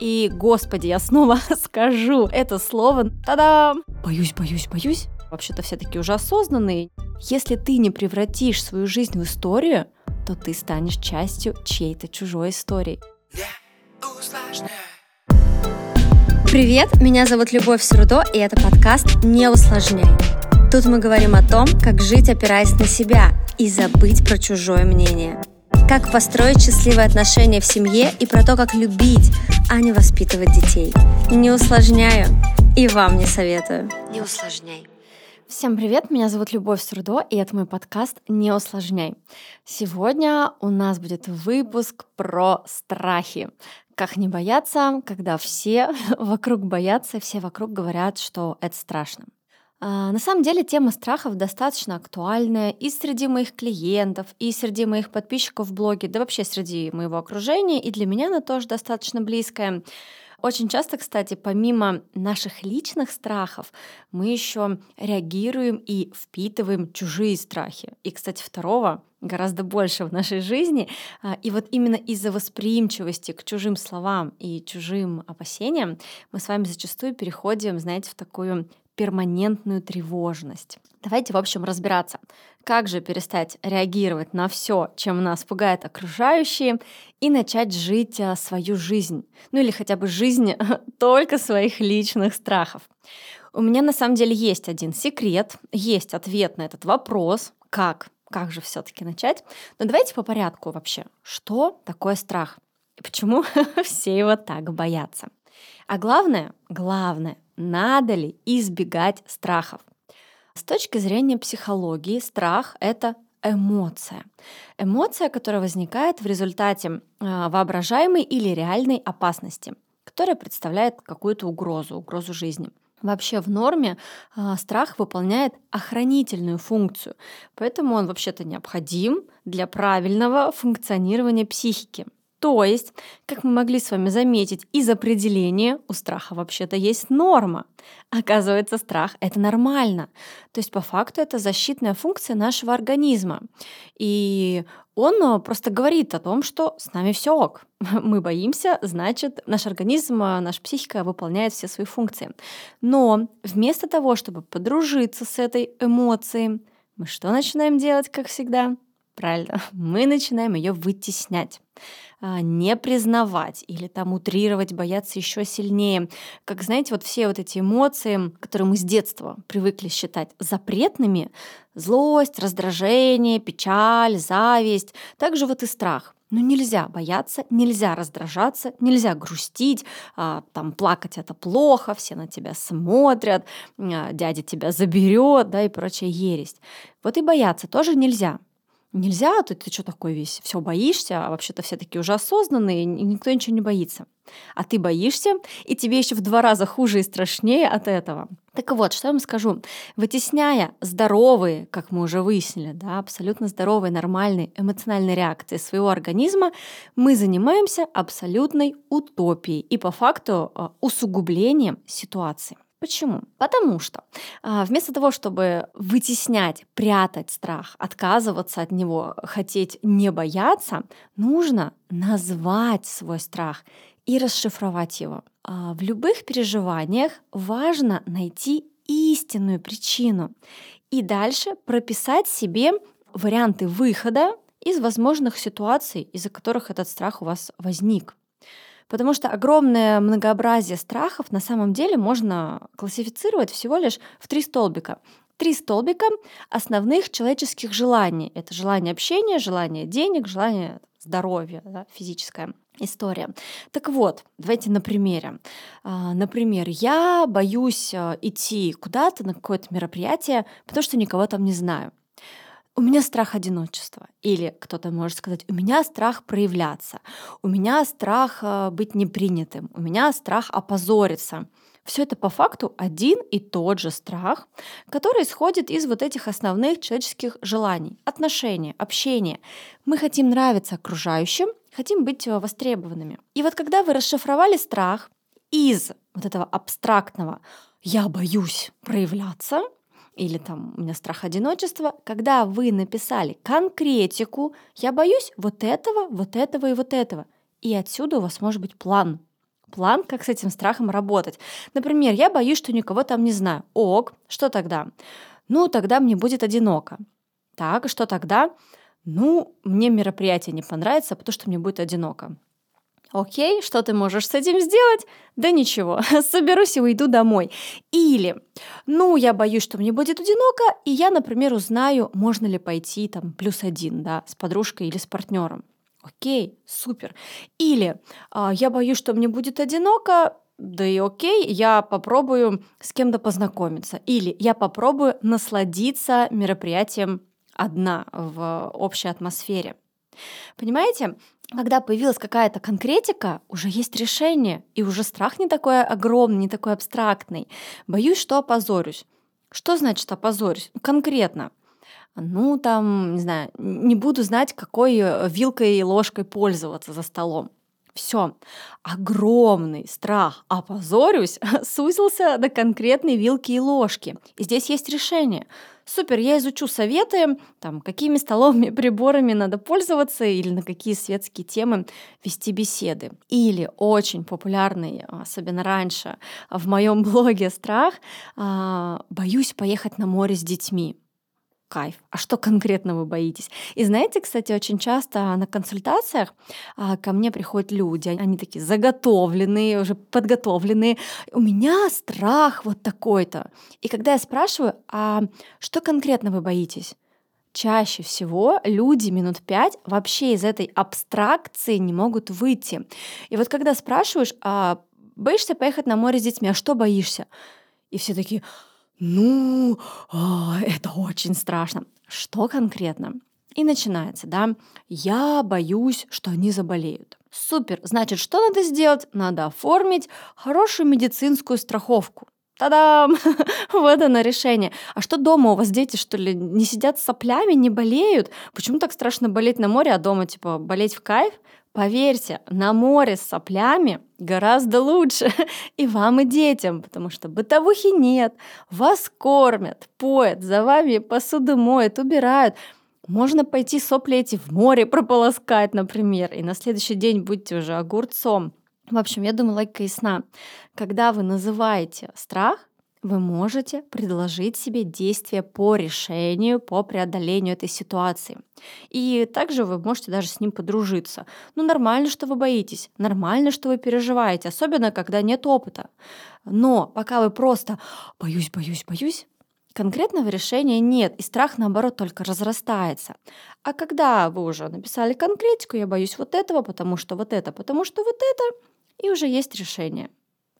И, господи, я снова скажу это слово. Та-дам! Боюсь, боюсь, боюсь. Вообще-то все такие уже осознанные. Если ты не превратишь свою жизнь в историю, то ты станешь частью чьей-то чужой истории. Привет, меня зовут Любовь Срудо, и это подкаст «Не усложняй». Тут мы говорим о том, как жить, опираясь на себя, и забыть про чужое мнение – как построить счастливые отношения в семье и про то, как любить, а не воспитывать детей. Не усложняю и вам не советую. Не усложняй. Всем привет, меня зовут Любовь Сурдо, и это мой подкаст «Не усложняй». Сегодня у нас будет выпуск про страхи. Как не бояться, когда все вокруг боятся, все вокруг говорят, что это страшно. А, на самом деле тема страхов достаточно актуальная и среди моих клиентов, и среди моих подписчиков в блоге, да вообще среди моего окружения, и для меня она тоже достаточно близкая. Очень часто, кстати, помимо наших личных страхов, мы еще реагируем и впитываем чужие страхи. И, кстати, второго гораздо больше в нашей жизни. А, и вот именно из-за восприимчивости к чужим словам и чужим опасениям мы с вами зачастую переходим, знаете, в такую перманентную тревожность. Давайте, в общем, разбираться, как же перестать реагировать на все, чем нас пугает окружающие, и начать жить а, свою жизнь, ну или хотя бы жизнь только своих личных страхов. У меня на самом деле есть один секрет, есть ответ на этот вопрос, как, как же все-таки начать. Но давайте по порядку вообще. Что такое страх? И почему все его так боятся? А главное, главное, надо ли избегать страхов? С точки зрения психологии, страх — это эмоция. Эмоция, которая возникает в результате а, воображаемой или реальной опасности, которая представляет какую-то угрозу, угрозу жизни. Вообще в норме э, страх выполняет охранительную функцию, поэтому он вообще-то необходим для правильного функционирования психики. То есть, как мы могли с вами заметить, из определения у страха вообще-то есть норма. Оказывается, страх — это нормально. То есть, по факту, это защитная функция нашего организма. И он э, просто говорит о том, что с нами все ок. Мы боимся, значит, наш организм, э, наша психика выполняет все свои функции. Но вместо того, чтобы подружиться с этой эмоцией, мы что начинаем делать, как всегда? Правильно, мы начинаем ее вытеснять. А, не признавать или там утрировать, бояться еще сильнее. Как знаете, вот все вот эти эмоции, которые мы с детства привыкли считать запретными, злость, раздражение, печаль, зависть, также вот и страх. Ну нельзя бояться, нельзя раздражаться, нельзя грустить, а, там плакать это плохо, все на тебя смотрят, а, дядя тебя заберет, да, и прочая ересь. Вот и бояться тоже нельзя. Нельзя, ты, ты что такой весь, все боишься, а вообще-то все такие уже осознанные, и никто ничего не боится. А ты боишься, и тебе еще в два раза хуже и страшнее от этого. Так вот, что я вам скажу. Вытесняя здоровые, как мы уже выяснили, да, абсолютно здоровые, нормальные эмоциональные реакции своего организма, мы занимаемся абсолютной утопией и по факту а, усугублением ситуации. Почему? Потому что а, вместо того, чтобы вытеснять, прятать страх, отказываться от него, хотеть не бояться, нужно назвать свой страх и расшифровать его. А, в любых переживаниях важно найти истинную причину и дальше прописать себе варианты выхода из возможных ситуаций, из-за которых этот страх у вас возник. Потому что огромное многообразие страхов на самом деле можно классифицировать всего лишь в три столбика. Три столбика основных человеческих желаний. Это желание общения, желание денег, желание здоровья, да, физическое история. Так вот, давайте на примере. А, например, я боюсь а, идти куда-то на какое-то мероприятие, потому что никого там не знаю у меня страх одиночества. Или кто-то может сказать, у меня страх проявляться, у меня страх э, быть непринятым, у меня страх опозориться. Все это по факту один и тот же страх, который исходит из вот этих основных человеческих желаний, отношения, общения. Мы хотим нравиться окружающим, хотим быть э, востребованными. И вот когда вы расшифровали страх из вот этого абстрактного «я боюсь проявляться», или там у меня страх одиночества, когда вы написали конкретику, я боюсь вот этого, вот этого и вот этого. И отсюда у вас может быть план. план, как с этим страхом работать. Например, я боюсь, что никого там не знаю. Ок, что тогда? Ну, тогда мне будет одиноко. Так, что тогда? Ну, мне мероприятие не понравится, потому что мне будет одиноко. Окей, что ты можешь с этим сделать? Да ничего, соберусь и уйду домой. Или, ну, я боюсь, что мне будет одиноко, и я, например, узнаю, можно ли пойти там плюс один, да, с подружкой или с партнером. Окей, супер. Или а, я боюсь, что мне будет одиноко, да и окей, я попробую с кем-то познакомиться. Или я попробую насладиться мероприятием одна в общей атмосфере. Понимаете, когда появилась какая-то конкретика, уже есть решение, и уже страх не такой огромный, не такой абстрактный. Боюсь, что опозорюсь. Что значит опозорюсь? Конкретно ну, там, не знаю, не буду знать, какой э, вилкой и ложкой пользоваться за столом. Все. Огромный страх опозорюсь сузился до конкретной вилки и ложки. И здесь есть решение. Супер, я изучу советы, там, какими столовыми приборами надо пользоваться или на какие светские темы вести беседы. Или очень популярный, особенно раньше, в моем блоге страх, а, боюсь поехать на море с детьми кайф. А что конкретно вы боитесь? И знаете, кстати, очень часто на консультациях а, ко мне приходят люди, они такие заготовленные, уже подготовленные. У меня страх вот такой-то. И когда я спрашиваю, а что конкретно вы боитесь? Чаще всего люди минут пять вообще из этой абстракции не могут выйти. И вот когда спрашиваешь, а боишься поехать на море с детьми, а что боишься? И все такие, ну, а, это очень страшно. Что конкретно? И начинается, да, я боюсь, что они заболеют. Супер, значит, что надо сделать? Надо оформить хорошую медицинскую страховку. Та-дам! вот оно решение. А что дома у вас дети, что ли, не сидят с соплями, не болеют? Почему так страшно болеть на море, а дома, типа, болеть в кайф? Поверьте, на море с соплями гораздо лучше и вам, и детям, потому что бытовухи нет, вас кормят, поят, за вами посуду моют, убирают. Можно пойти сопли эти в море прополоскать, например, и на следующий день будьте уже огурцом. В общем, я думаю, логика ясна. Когда вы называете страх, вы можете предложить себе действия по решению, по преодолению этой ситуации. И также вы можете даже с ним подружиться. Ну, нормально, что вы боитесь, нормально, что вы переживаете, особенно когда нет опыта. Но пока вы просто боюсь, боюсь, боюсь, конкретного решения нет, и страх, наоборот, только разрастается. А когда вы уже написали конкретику, я боюсь вот этого, потому что вот это, потому что вот это, и уже есть решение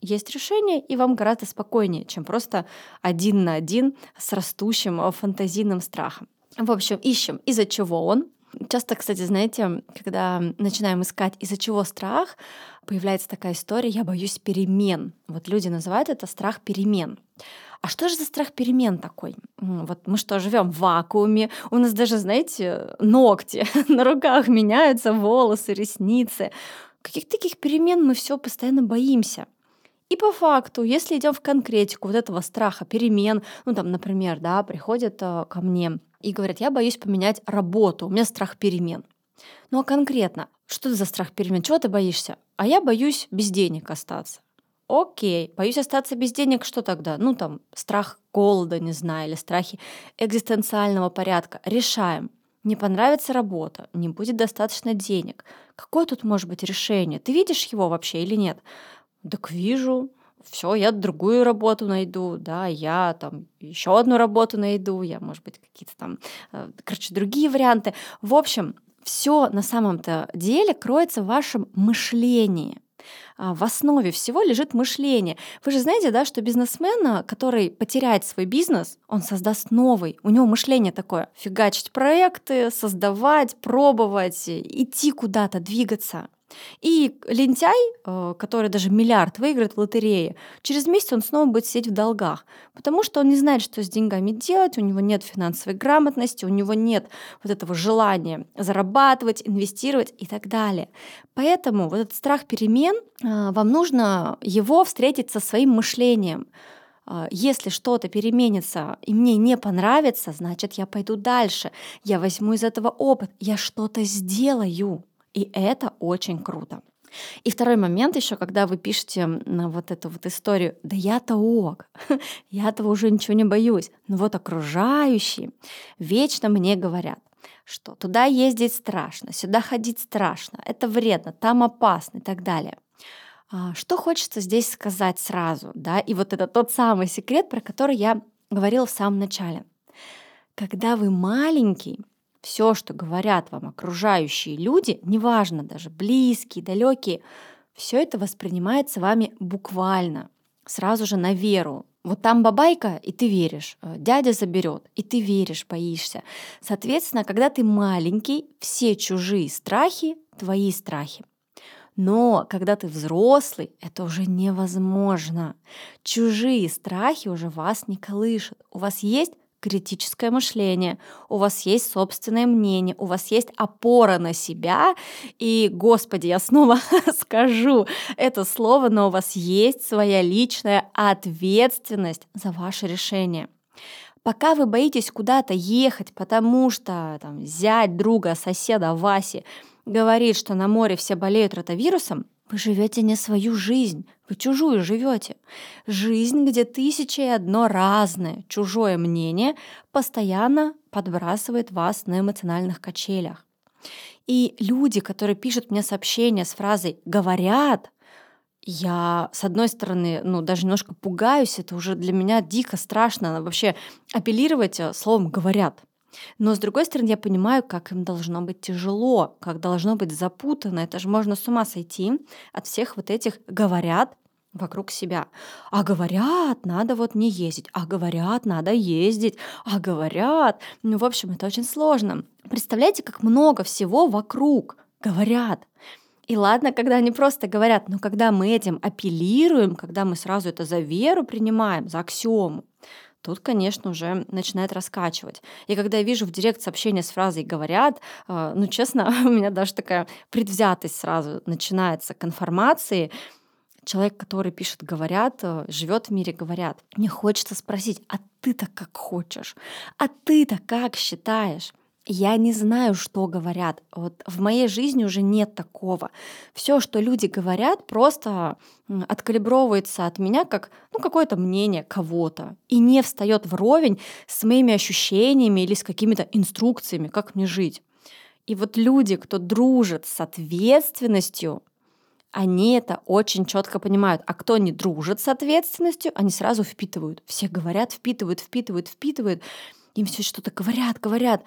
есть решение, и вам гораздо спокойнее, чем просто один на один с растущим э, фантазийным страхом. В общем, ищем, из-за чего он. Часто, кстати, знаете, когда начинаем искать, из-за чего страх, появляется такая история, я боюсь перемен. Вот люди называют это страх перемен. А что же за страх перемен такой? Вот мы что, живем в вакууме, у нас даже, знаете, ногти на руках меняются, волосы, ресницы. Каких таких перемен мы все постоянно боимся? И по факту, если идем в конкретику вот этого страха перемен, ну там, например, да, приходят э, ко мне и говорят, я боюсь поменять работу, у меня страх перемен. Ну а конкретно, что это за страх перемен? Чего ты боишься? А я боюсь без денег остаться. Окей, боюсь остаться без денег, что тогда? Ну там, страх голода, не знаю, или страхи экзистенциального порядка. Решаем. Не понравится работа, не будет достаточно денег. Какое тут может быть решение? Ты видишь его вообще или нет? Так вижу, все, я другую работу найду, да, я там еще одну работу найду, я, может быть, какие-то там, э, короче, другие варианты. В общем, все на самом-то деле кроется в вашем мышлении. А, в основе всего лежит мышление. Вы же знаете, да, что бизнесмен, который потеряет свой бизнес, он создаст новый. У него мышление такое — фигачить проекты, создавать, пробовать, идти куда-то, двигаться. И лентяй, э, который даже миллиард выиграет в лотерее, через месяц он снова будет сидеть в долгах, потому что он не знает, что с деньгами делать, у него нет финансовой грамотности, у него нет вот этого желания зарабатывать, инвестировать и так далее. Поэтому вот этот страх перемен, э, вам нужно его встретить со своим мышлением. Э, если что-то переменится и мне не понравится, значит, я пойду дальше, я возьму из этого опыт, я что-то сделаю. И это очень круто. И второй момент еще, когда вы пишете на вот эту вот историю, да я-то ок, я-то уже ничего не боюсь. Но вот окружающие вечно мне говорят, что туда ездить страшно, сюда ходить страшно, это вредно, там опасно и так далее. А, что хочется здесь сказать сразу, да, и вот это тот самый секрет, про который я говорила в самом начале. Когда вы маленький, все, что говорят вам окружающие люди, неважно даже близкие, далекие, все это воспринимается вами буквально, сразу же на веру. Вот там бабайка, и ты веришь. Э, дядя заберет, и ты веришь, боишься. Соответственно, когда ты маленький, все чужие страхи — твои страхи. Но когда ты взрослый, это уже невозможно. Чужие страхи уже вас не колышут. У вас есть критическое мышление, у вас есть собственное мнение, у вас есть опора на себя. И, господи, я снова скажу это слово, но у вас есть своя личная ответственность за ваше решение. Пока вы боитесь куда-то ехать, потому что там, зять друга, соседа Васи говорит, что на море все болеют ротавирусом, вы живете не свою жизнь, вы чужую живете. Жизнь, где тысяча и одно разное, чужое мнение постоянно подбрасывает вас на эмоциональных качелях. И люди, которые пишут мне сообщения с фразой «говорят», я, с одной стороны, ну, даже немножко пугаюсь, это уже для меня дико страшно вообще апеллировать э, словом «говорят». Но с другой стороны, я понимаю, как им должно быть тяжело, как должно быть запутано. Это же можно с ума сойти от всех вот этих говорят вокруг себя. А говорят, надо вот не ездить. А говорят, надо ездить. А говорят. Ну, в общем, это очень сложно. Представляете, как много всего вокруг говорят. И ладно, когда они просто говорят, но когда мы этим апеллируем, когда мы сразу это за веру принимаем, за аксиому, тут, конечно, уже начинает раскачивать. И когда я вижу в директ сообщение с фразой «говорят», э, ну, честно, у меня даже такая предвзятость сразу начинается к информации, человек, который пишет «говорят», э, живет в мире «говорят». Мне хочется спросить, а ты-то как хочешь? А ты-то как считаешь? Я не знаю, что говорят. Вот в моей жизни уже нет такого. Все, что люди говорят, просто откалибровывается от меня как ну, какое-то мнение кого-то и не встает вровень с моими ощущениями или с какими-то инструкциями, как мне жить. И вот люди, кто дружит с ответственностью, они это очень четко понимают. А кто не дружит с ответственностью, они сразу впитывают. Все говорят, впитывают, впитывают, впитывают. Им все что-то говорят, говорят.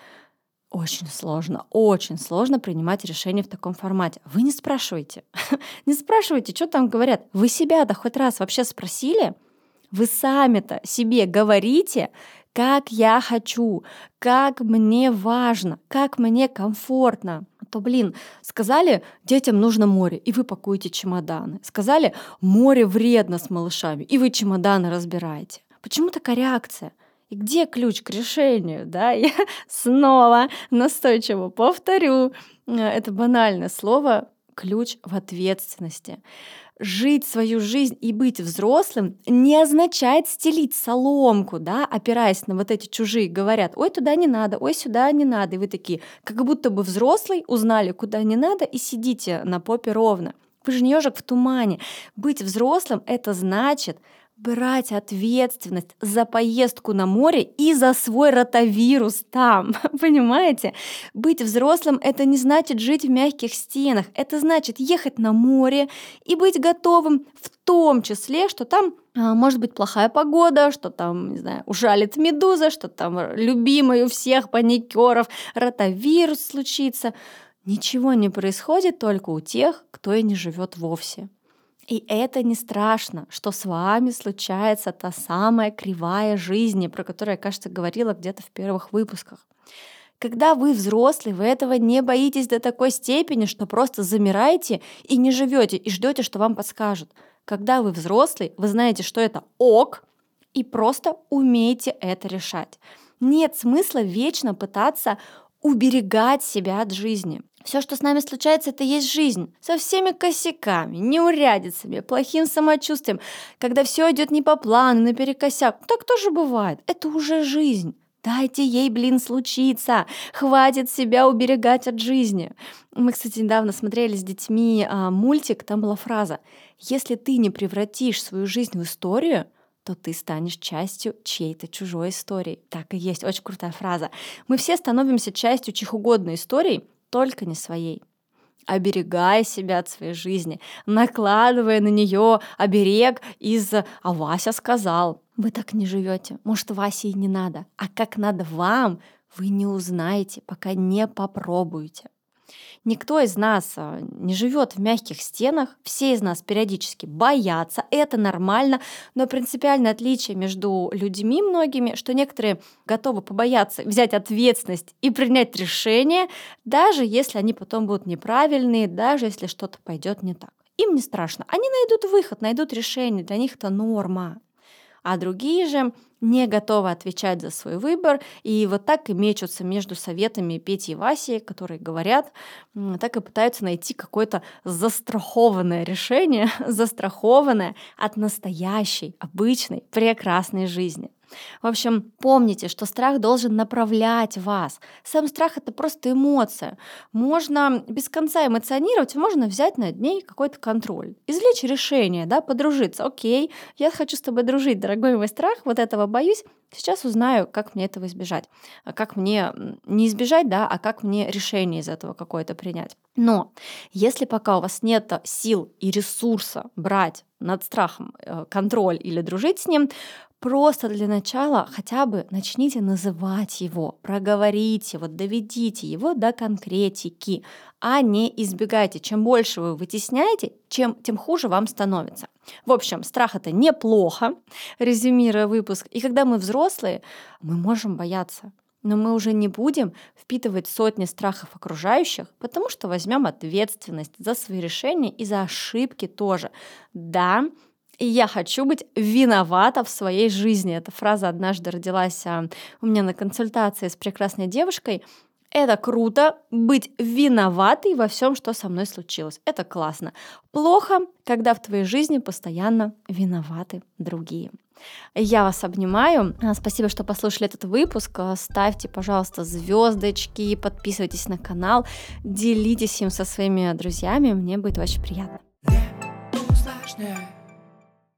Очень сложно, очень сложно принимать решения в таком формате. Вы не спрашивайте. не спрашивайте, что там говорят. Вы себя-то хоть раз вообще спросили? Вы сами-то себе говорите, как я хочу, как мне важно, как мне комфортно. То, блин, сказали, детям нужно море, и вы пакуете чемоданы. Сказали, море вредно с малышами, и вы чемоданы разбираете. Почему такая реакция? И где ключ к решению? Да? Я снова настойчиво повторю э, это банальное слово ключ в ответственности. Жить свою жизнь и быть взрослым не означает стелить соломку, да, опираясь на вот эти чужие, говорят, ой, туда не надо, ой, сюда не надо. И вы такие, как будто бы взрослый, узнали, куда не надо, и сидите на попе ровно. Вы же не ежик в тумане. Быть взрослым — это значит брать ответственность за поездку на море и за свой ротавирус там, понимаете? Быть взрослым — это не значит жить в мягких стенах, это значит ехать на море и быть готовым в том числе, что там а, может быть плохая погода, что там, не знаю, ужалит медуза, что там любимый у всех паникеров ротавирус случится. Ничего не происходит только у тех, кто и не живет вовсе. И это не страшно, что с вами случается та самая кривая жизни, про которую я, кажется, говорила где-то в первых выпусках. Когда вы взрослый, вы этого не боитесь до такой степени, что просто замираете и не живете, и ждете, что вам подскажут. Когда вы взрослый, вы знаете, что это ок, и просто умеете это решать. Нет смысла вечно пытаться уберегать себя от жизни. Все, что с нами случается, это есть жизнь. Со всеми косяками, неурядицами, плохим самочувствием, когда все идет не по плану, наперекосяк. Так тоже бывает. Это уже жизнь. Дайте ей, блин, случиться. Хватит себя уберегать от жизни. Мы, кстати, недавно смотрели с детьми а, мультик, там была фраза «Если ты не превратишь свою жизнь в историю, то ты станешь частью чьей-то чужой истории. Так и есть, очень крутая фраза. Мы все становимся частью чьих угодно историй, только не своей оберегая себя от своей жизни, накладывая на нее оберег из «а Вася сказал». Вы так не живете. Может, Васе и не надо. А как надо вам, вы не узнаете, пока не попробуете. Никто из нас а, не живет в мягких стенах, все из нас периодически боятся, это нормально, но принципиальное отличие между людьми многими, что некоторые готовы побояться взять ответственность и принять решение, даже если они потом будут неправильные, даже если что-то пойдет не так. Им не страшно. Они найдут выход, найдут решение, для них это норма а другие же не готовы отвечать за свой выбор, и вот так и мечутся между советами Пети и Васи, которые говорят, так и пытаются найти какое-то застрахованное решение, застрахованное от настоящей, обычной, прекрасной жизни. В общем, помните, что страх должен направлять вас. Сам страх это просто эмоция. Можно без конца эмоционировать, можно взять над ней какой-то контроль, извлечь решение, да, подружиться. Окей, я хочу с тобой дружить, дорогой мой страх, вот этого боюсь. Сейчас узнаю, как мне этого избежать. А как мне не избежать, да, а как мне решение из этого какое-то принять. Но если пока у вас нет сил и ресурса брать над страхом э, контроль или дружить с ним, Просто для начала хотя бы начните называть его, проговорите его, доведите его до конкретики, а не избегайте. Чем больше вы вытесняете, чем, тем хуже вам становится. В общем, страх это неплохо, резюмируя выпуск. И когда мы взрослые, мы можем бояться. Но мы уже не будем впитывать сотни страхов окружающих, потому что возьмем ответственность за свои решения и за ошибки тоже. Да, и я хочу быть виновата в своей жизни. Эта фраза однажды родилась а, у меня на консультации с прекрасной девушкой. Это круто быть виноватой во всем, что со мной случилось. Это классно. Плохо, когда в твоей жизни постоянно виноваты другие. Я вас обнимаю. А, спасибо, что послушали этот выпуск. А, ставьте, пожалуйста, звездочки, подписывайтесь на канал, делитесь им со своими друзьями. Мне будет очень приятно. Не